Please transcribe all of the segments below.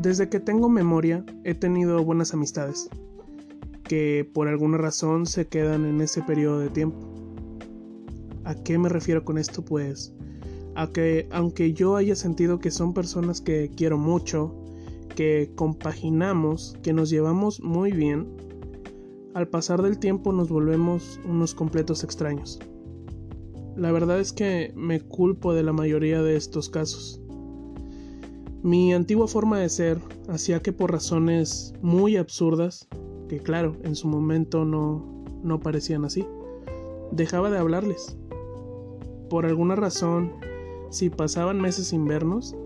Desde que tengo memoria he tenido buenas amistades, que por alguna razón se quedan en ese periodo de tiempo. ¿A qué me refiero con esto? Pues a que aunque yo haya sentido que son personas que quiero mucho, que compaginamos, que nos llevamos muy bien, al pasar del tiempo nos volvemos unos completos extraños. La verdad es que me culpo de la mayoría de estos casos. Mi antigua forma de ser hacía que por razones muy absurdas, que claro, en su momento no, no parecían así, dejaba de hablarles. Por alguna razón, si pasaban meses sin vernos,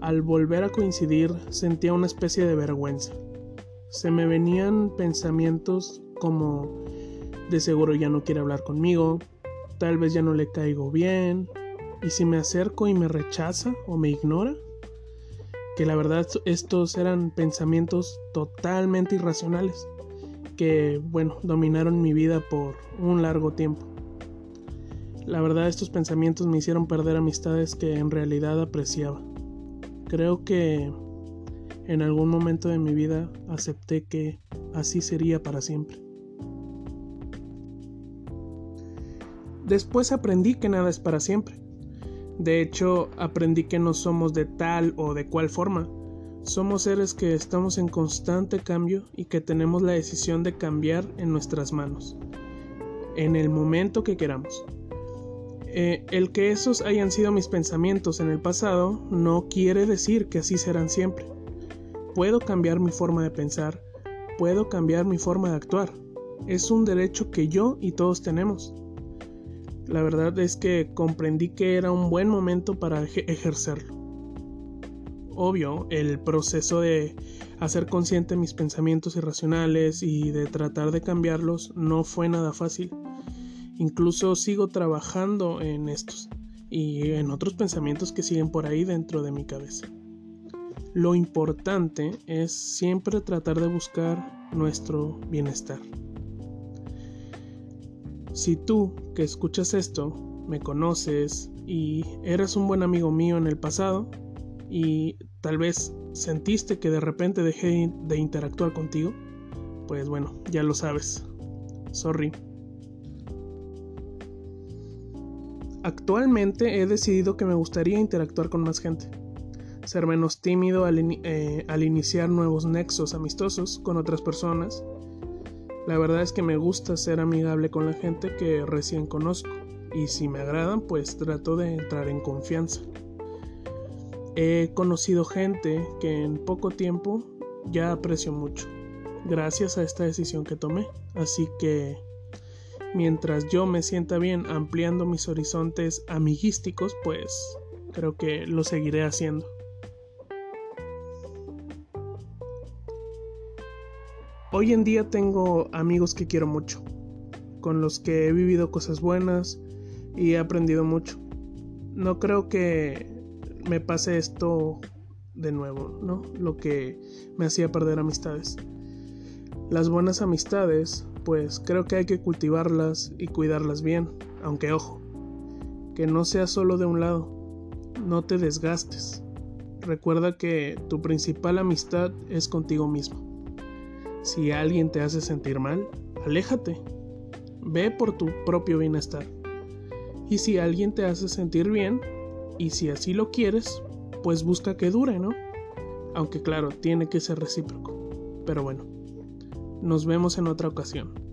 al volver a coincidir sentía una especie de vergüenza. Se me venían pensamientos como de seguro ya no quiere hablar conmigo, tal vez ya no le caigo bien, y si me acerco y me rechaza o me ignora, que la verdad estos eran pensamientos totalmente irracionales, que bueno, dominaron mi vida por un largo tiempo. La verdad estos pensamientos me hicieron perder amistades que en realidad apreciaba. Creo que en algún momento de mi vida acepté que así sería para siempre. Después aprendí que nada es para siempre. De hecho, aprendí que no somos de tal o de cual forma. Somos seres que estamos en constante cambio y que tenemos la decisión de cambiar en nuestras manos, en el momento que queramos. Eh, el que esos hayan sido mis pensamientos en el pasado no quiere decir que así serán siempre. Puedo cambiar mi forma de pensar, puedo cambiar mi forma de actuar. Es un derecho que yo y todos tenemos. La verdad es que comprendí que era un buen momento para ejercerlo. Obvio, el proceso de hacer consciente mis pensamientos irracionales y de tratar de cambiarlos no fue nada fácil. Incluso sigo trabajando en estos y en otros pensamientos que siguen por ahí dentro de mi cabeza. Lo importante es siempre tratar de buscar nuestro bienestar. Si tú que escuchas esto me conoces y eres un buen amigo mío en el pasado y tal vez sentiste que de repente dejé de interactuar contigo, pues bueno, ya lo sabes. Sorry. Actualmente he decidido que me gustaría interactuar con más gente ser menos tímido eh, al, iniciar nuevos nexos amistosos con otras personas. La verdad es que me gusta ser amigable con la gente que recién conozco y si me agradan pues trato de entrar en confianza. He conocido gente que en poco tiempo ya aprecio mucho, gracias a esta decisión que tomé. Así que mientras yo me sienta bien ampliando mis horizontes amiguísticos, pues creo que lo seguiré haciendo. Hoy en día tengo amigos que quiero mucho, con los que he vivido cosas buenas y he aprendido mucho. No creo que me pase esto de nuevo, ¿no? Lo que me hacía perder amistades. Las buenas amistades, pues creo que hay que cultivarlas y cuidarlas bien, aunque ojo, que no sea solo de un lado, no te desgastes. Recuerda que tu principal amistad es contigo mismo. Si alguien te hace sentir mal, aléjate. Ve por tu propio bienestar. Y si alguien te hace sentir bien, y si así lo quieres, pues busca que dure, ¿no? Aunque claro, tiene que ser recíproco. Pero bueno, nos vemos en otra ocasión.